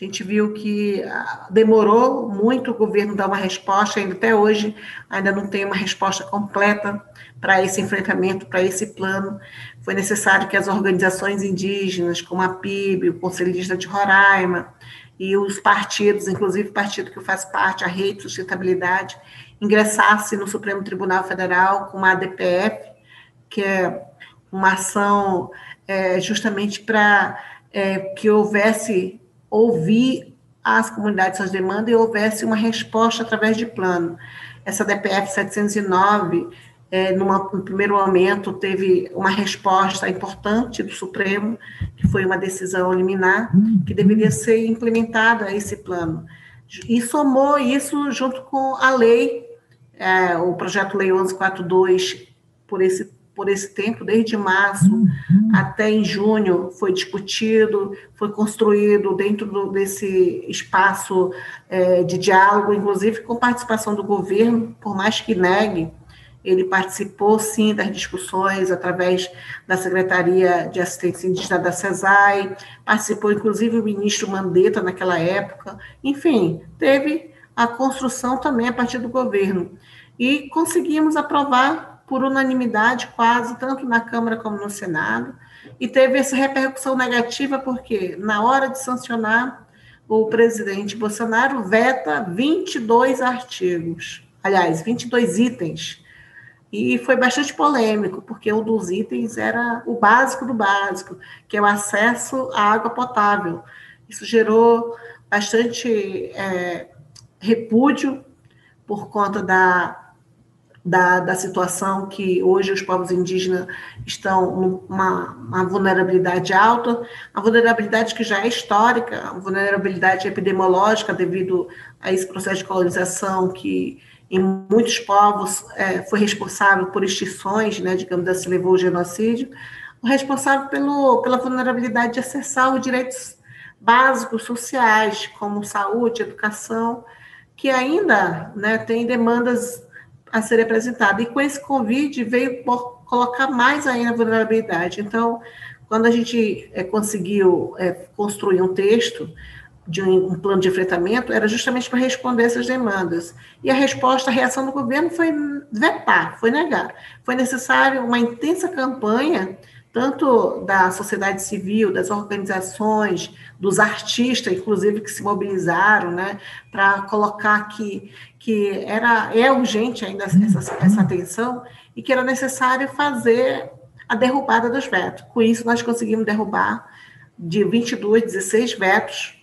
a gente viu que ah, demorou muito o governo dar uma resposta, ainda até hoje ainda não tem uma resposta completa para esse enfrentamento, para esse plano. Foi necessário que as organizações indígenas, como a PIB, o Conselho Indígena de Roraima, e os partidos, inclusive o partido que faço parte, a Rede de Sustentabilidade, ingressasse no Supremo Tribunal Federal com uma ADPF, que é uma ação é, justamente para é, que houvesse ouvir as comunidades suas demandas e houvesse uma resposta através de plano. Essa DPF 709, é, numa, no primeiro momento, teve uma resposta importante do Supremo, que foi uma decisão liminar, que deveria ser implementada esse plano. E somou isso junto com a lei, é, o projeto Lei 1142, por esse por esse tempo, desde março uhum. até em junho, foi discutido, foi construído dentro do, desse espaço é, de diálogo, inclusive com participação do governo, por mais que negue, ele participou sim das discussões através da Secretaria de Assistência Indígena da CESAI, participou inclusive o ministro Mandetta naquela época, enfim, teve a construção também a partir do governo. E conseguimos aprovar por unanimidade, quase, tanto na Câmara como no Senado, e teve essa repercussão negativa, porque na hora de sancionar, o presidente Bolsonaro veta 22 artigos, aliás, 22 itens E foi bastante polêmico, porque um dos itens era o básico do básico, que é o acesso à água potável. Isso gerou bastante é, repúdio por conta da, da, da, situação que hoje os povos indígenas estão numa uma vulnerabilidade alta, uma vulnerabilidade que já é histórica, uma vulnerabilidade epidemiológica devido a esse processo de colonização que em muitos povos é, foi responsável por extinções, né, digamos assim, levou o genocídio, responsável pelo, pela vulnerabilidade de acessar os direitos básicos sociais, como saúde, educação, que ainda né, tem demandas a serem apresentadas. E com esse convite veio colocar mais ainda a vulnerabilidade. Então, quando a gente é, conseguiu é, construir um texto, de um, plano de enfrentamento era justamente para responder essas demandas. E a resposta, a reação do governo foi vetar, foi negar. Foi necessário uma intensa campanha, tanto da sociedade civil, das organizações, dos artistas, inclusive, que se mobilizaram né, para colocar que, que era, é urgente ainda essa, essa atenção e que era necessário fazer a derrubada dos vetos. Com isso, nós conseguimos derrubar de 22, 16 vetos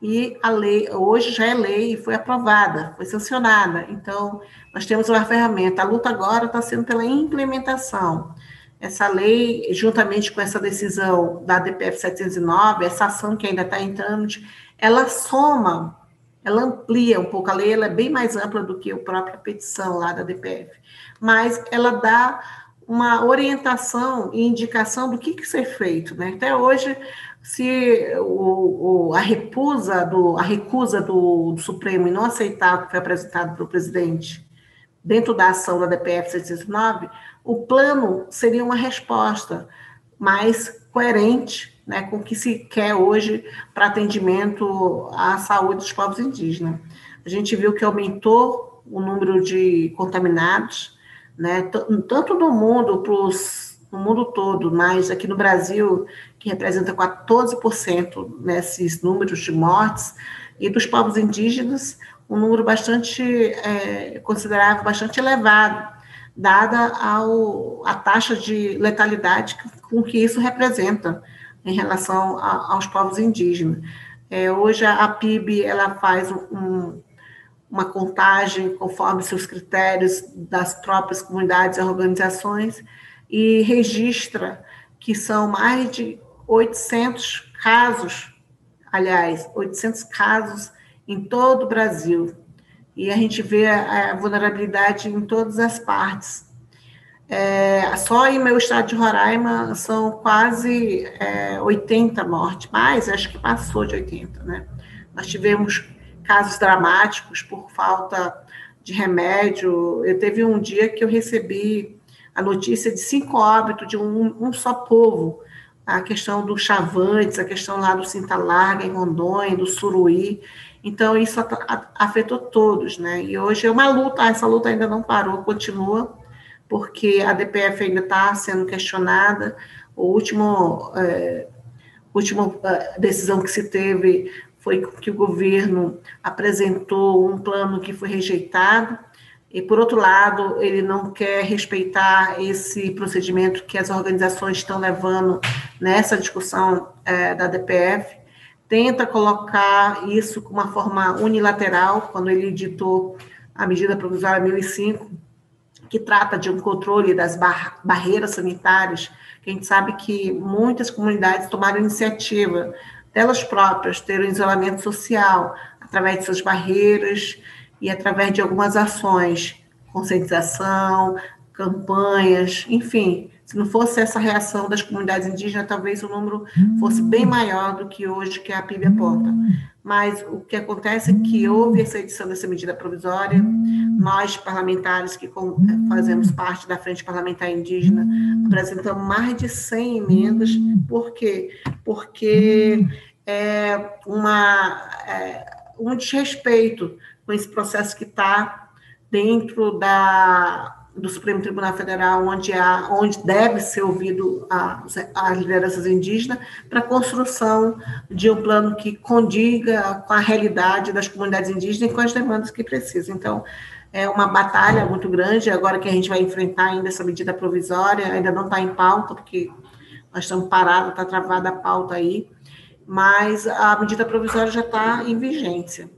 e a lei hoje já é lei e foi aprovada, foi sancionada. Então, nós temos uma ferramenta. A luta agora está sendo pela implementação. Essa lei, juntamente com essa decisão da DPF 709, essa ação que ainda está em trâmite, ela soma, ela amplia um pouco. A lei ela é bem mais ampla do que a própria petição lá da DPF, mas ela dá uma orientação e indicação do que, que ser feito. Né? Até hoje, se o, o, a, recusa do, a recusa do, do, Supremo em não aceitar o que foi apresentado pelo presidente dentro da ação da DPF 709, o plano seria uma resposta mais coerente né, com o que se quer hoje para atendimento à saúde dos povos indígenas. A gente viu que aumentou o número de contaminados, né, tanto no mundo para os no mundo todo, mas aqui no Brasil, que representa 14% nesses números de mortes, e dos povos indígenas, um número bastante é, considerável, bastante elevado, dada ao, a taxa de letalidade com que isso representa em relação a, aos povos indígenas. É, hoje a, PIB ela faz um, uma contagem conforme seus critérios das próprias comunidades e organizações, e registra que são mais de 800 casos, aliás, 800 casos em todo o Brasil. E a gente vê a, vulnerabilidade em todas as partes. É, só em meu estado de Roraima são quase é, 80 mortes, mais acho que passou de 80, né? Nós tivemos casos dramáticos por falta de remédio. Eu teve um dia que eu recebi a notícia de cinco óbitos de um, um só povo, a questão do Chavantes, a questão lá do Cinta Larga, em Rondônia, do Suruí. Então, isso afetou todos, né? E hoje é uma luta, essa luta ainda não parou, continua, porque a DPF ainda está sendo questionada. O último, é, última é, decisão que se teve foi que o governo apresentou um plano que foi rejeitado, e, por outro lado, ele não quer respeitar esse procedimento que as organizações estão levando nessa discussão é, da DPF, tenta colocar isso com uma forma unilateral, quando ele editou a medida provisória 1005, que trata de um controle das bar barreiras sanitárias, que a gente sabe que muitas comunidades tomaram iniciativa delas próprias, ter um isolamento social através de suas barreiras, e através de algumas ações, conscientização, campanhas, enfim, se não fosse essa reação das comunidades indígenas, talvez o número fosse bem maior do que hoje que a PIB aponta. Mas o que acontece é que houve essa edição dessa medida provisória, nós parlamentares que fazemos parte da Frente Parlamentar Indígena apresentamos mais de 100 emendas, por quê? Porque é uma, é, um desrespeito com esse processo que está dentro da, do Supremo Tribunal Federal, onde, há, onde deve ser ouvido as lideranças indígenas, para a construção de um plano que condiga com a realidade das comunidades indígenas e com as demandas que precisam. Então, é uma batalha muito grande, agora que a gente vai enfrentar ainda essa medida provisória, ainda não está em pauta, porque nós estamos parados, está travada a pauta aí, mas a medida provisória já está em vigência.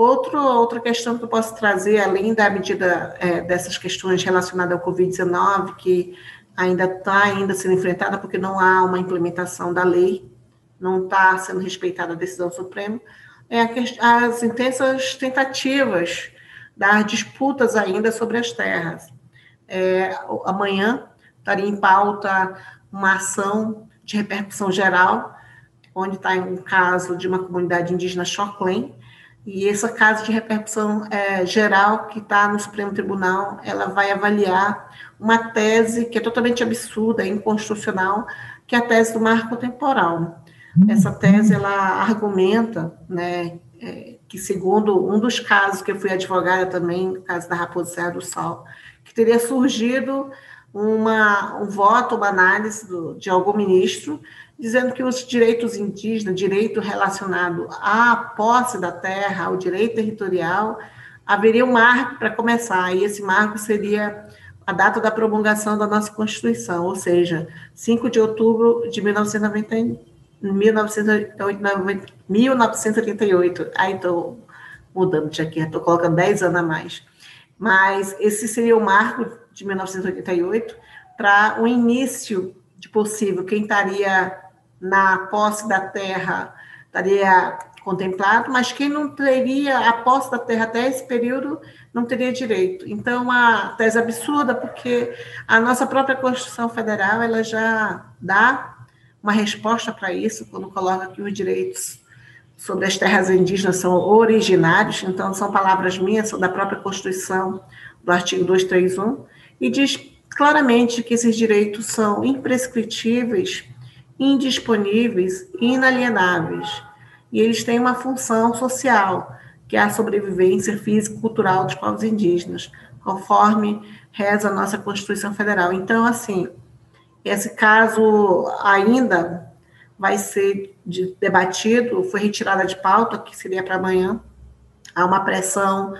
Outro, outra questão que eu posso trazer, além da medida é, dessas questões relacionadas ao Covid-19, que ainda está ainda sendo enfrentada porque não há uma implementação da lei, não está sendo respeitada a decisão suprema, é a, as intensas tentativas das disputas ainda sobre as terras. É, amanhã estaria em pauta uma ação de repercussão geral, onde está um caso de uma comunidade indígena Xoclen, e essa casa de repercussão é, geral que está no Supremo Tribunal, ela vai avaliar uma tese que é totalmente absurda, inconstitucional, que é a tese do marco temporal. Essa tese ela argumenta, né, é, que segundo um dos casos que eu fui advogada também, no caso da Raposa Serra do Sal, que teria surgido uma, um voto, uma análise do, de algum ministro dizendo que os direitos indígenas, direito relacionado à posse da terra, ao direito territorial, haveria um marco para começar, e esse marco seria a data da promulgação da nossa Constituição, ou seja, 5 de outubro de 1990, 1988. Aí estou mudando de aqui, estou colocando 10 anos a mais. Mas esse seria o marco de 1988 para o início de possível, quem estaria na posse da terra estaria contemplado, mas quem não teria a posse da terra até esse período não teria direito. Então, a tese é absurda, porque a nossa própria Constituição Federal ela já dá uma resposta para isso, quando coloca que os direitos sobre as terras indígenas são originários, então são palavras minhas, são da própria Constituição, do artigo 231, e diz claramente que esses direitos são imprescritíveis indisponíveis e inalienáveis. E eles têm uma função social, que é a sobrevivência física e cultural dos povos indígenas, conforme reza a nossa Constituição Federal. Então, assim, esse caso ainda vai ser debatido, foi retirada de pauta, que seria para amanhã. Há uma pressão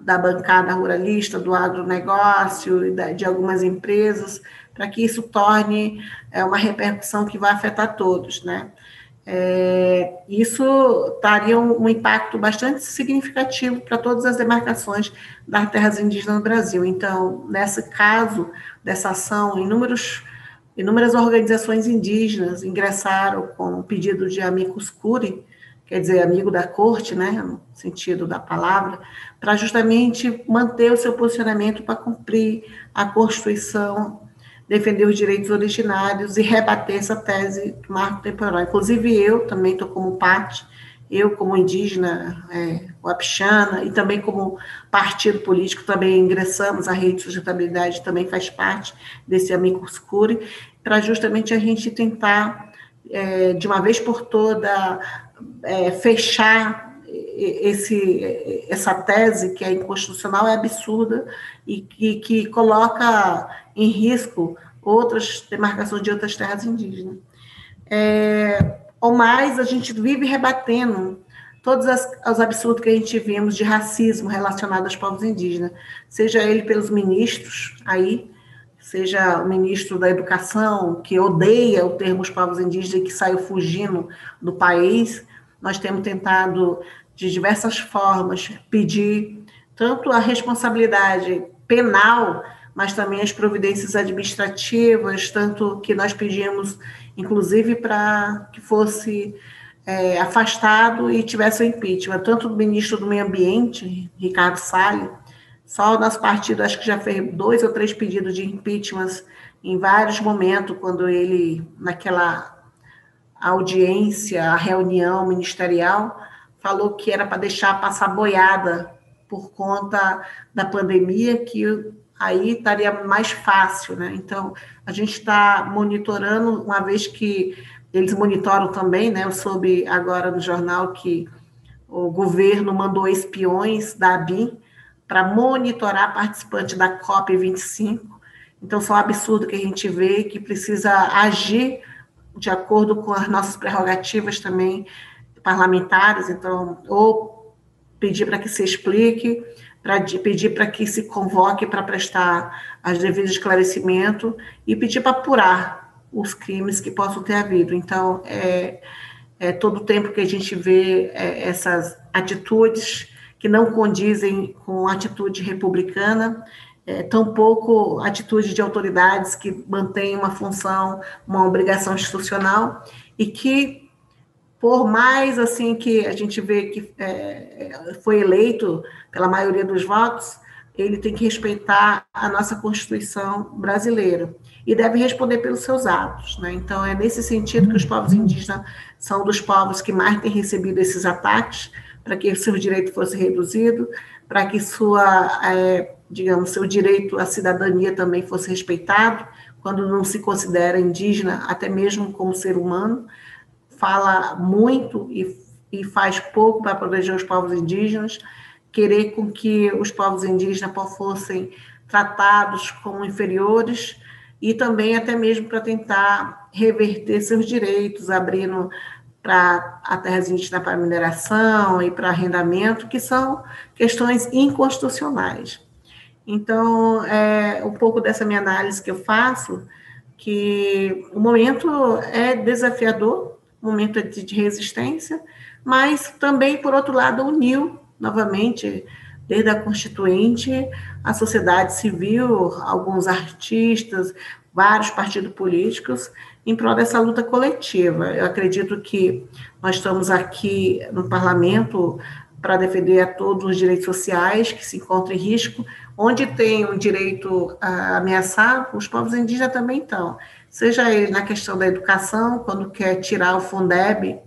da bancada ruralista, do agronegócio e de algumas empresas para que isso torne é, uma repercussão que vai afetar todos, né? É, isso traria um, um, impacto bastante significativo para todas as demarcações das terras indígenas no Brasil. Então, nesse caso dessa ação, inúmeros, inúmeras organizações indígenas ingressaram com pedido de amicus curiae, quer dizer, amigo da corte, né, no sentido da palavra, para justamente manter o seu posicionamento para cumprir a Constituição defender os direitos originários e rebater essa tese do marco temporal. Inclusive eu também estou como parte, eu como indígena é, Wapixana e também como partido político também ingressamos, a rede de sustentabilidade também faz parte desse Amicus Curi, para justamente a gente tentar, é, de uma vez por toda, é, fechar esse, essa tese que é inconstitucional, é absurda e que, que coloca em risco outras demarcações de outras terras indígenas. É, ou mais, a gente vive rebatendo todos as, os absurdos que a gente vimos de racismo relacionado aos povos indígenas, seja ele pelos ministros aí, seja o ministro da Educação, que odeia o termo os povos indígenas e que saiu fugindo do país. Nós temos tentado, de diversas formas, pedir tanto a responsabilidade penal mas também as providências administrativas, tanto que nós pedimos, inclusive, para que fosse é, afastado e tivesse o impeachment, tanto do ministro do Meio Ambiente, Ricardo Salles, só o nosso partido acho que já fez dois ou três pedidos de impeachment em vários momentos, quando ele, naquela audiência, a reunião ministerial, falou que era para deixar passar boiada por conta da pandemia, que aí estaria mais fácil, né? Então, a gente está monitorando, uma vez que eles monitoram também, né? Eu soube agora no jornal que o governo mandou espiões da ABIN para monitorar participantes da COP25. Então, são absurdo que a gente vê que precisa agir de acordo com as nossas prerrogativas também parlamentares, então, ou pedir para que se explique, para pedir para que se convoque para prestar as devidos esclarecimento e pedir para apurar os crimes que possam ter havido. Então, é, é todo o tempo que a gente vê é, essas atitudes que não condizem com atitude republicana, é, tampouco atitude de autoridades que mantêm uma função, uma obrigação institucional e que por mais assim que a gente vê que é, foi eleito pela maioria dos votos, ele tem que respeitar a nossa Constituição brasileira e deve responder pelos seus atos. Né? Então, é nesse sentido que os povos indígenas são dos povos que mais têm recebido esses ataques, para que seu direito fosse reduzido, para que sua, é, digamos, seu direito à cidadania também fosse respeitado, quando não se considera indígena, até mesmo como ser humano fala muito e, e faz pouco para proteger os povos indígenas, querer com que os povos indígenas fossem tratados como inferiores e também até mesmo para tentar reverter seus direitos, abrindo para a terras indígenas para mineração e para arrendamento, que são questões inconstitucionais. Então, é um pouco dessa minha análise que eu faço, que o momento é desafiador, momento de resistência, mas também, por outro lado, uniu novamente, desde a Constituinte, a sociedade civil, alguns artistas, vários partidos políticos, em prol dessa luta coletiva. Eu acredito que nós estamos aqui no parlamento para defender a todos os direitos sociais que se encontram em risco, onde tem um direito ameaçado, os povos indígenas também estão seja ele na questão da educação, quando quer tirar o Fundeb,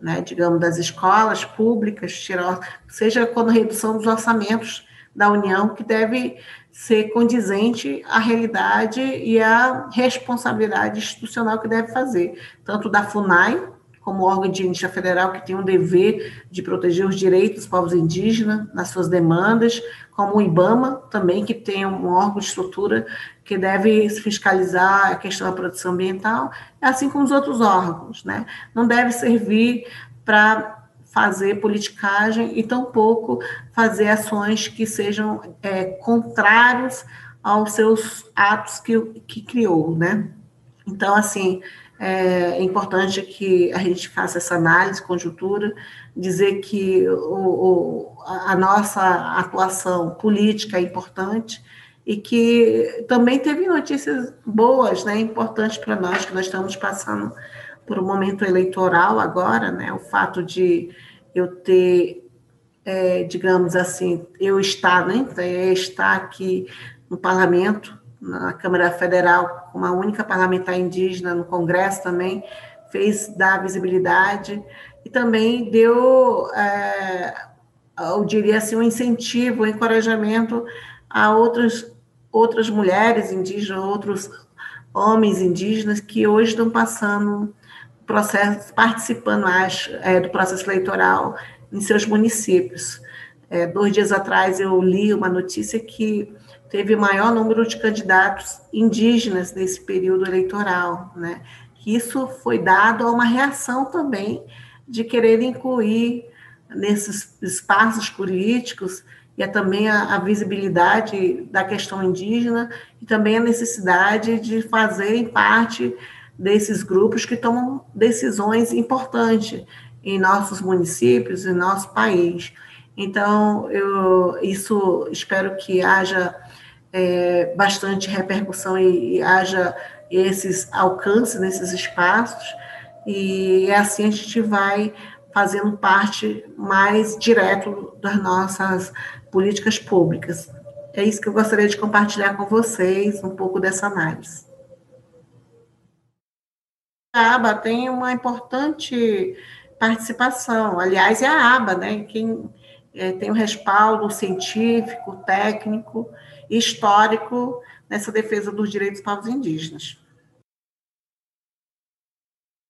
né, digamos, das escolas públicas, tirar, seja quando a redução dos orçamentos da União, que deve ser condizente à realidade e à responsabilidade institucional que deve fazer, tanto da FUNAI, como órgão de indígena federal que tem um dever de proteger os direitos dos povos indígenas nas suas demandas, como o IBAMA também, que tem um órgão de estrutura que deve fiscalizar a questão da produção ambiental, assim como os outros órgãos, né? Não deve servir para fazer politicagem e tampouco fazer ações que sejam é, contrários aos seus atos que, que criou, né? Então, assim, é importante que a gente faça essa análise, conjuntura, dizer que o, o, a nossa atuação política é importante e que também teve notícias boas, né, importantes para nós, que nós estamos passando por um momento eleitoral agora, né, o fato de eu ter, é, digamos assim, eu estar, né, estar aqui no parlamento, na Câmara Federal, uma única parlamentar indígena, no Congresso também, fez dar visibilidade e também deu, é, eu diria assim, um incentivo, um encorajamento a outras, outras mulheres indígenas, outros homens indígenas que hoje estão passando processo, participando acho, é, do processo eleitoral em seus municípios. É, dois dias atrás eu li uma notícia que teve maior número de candidatos indígenas nesse período eleitoral, né? Isso foi dado a uma reação também de querer incluir nesses espaços políticos e é também a, a, visibilidade da questão indígena e também a necessidade de fazerem parte desses grupos que tomam decisões importantes em nossos municípios, em nosso país. Então, eu isso espero que haja é, bastante repercussão e, e haja esses alcances nesses espaços, e assim a gente vai fazendo parte mais direto das nossas políticas públicas. É isso que eu gostaria de compartilhar com vocês, um pouco dessa análise. A aba tem uma importante participação, aliás, é a aba, né? Quem é, tem o um respaldo científico, técnico, histórico nessa defesa dos direitos dos povos indígenas.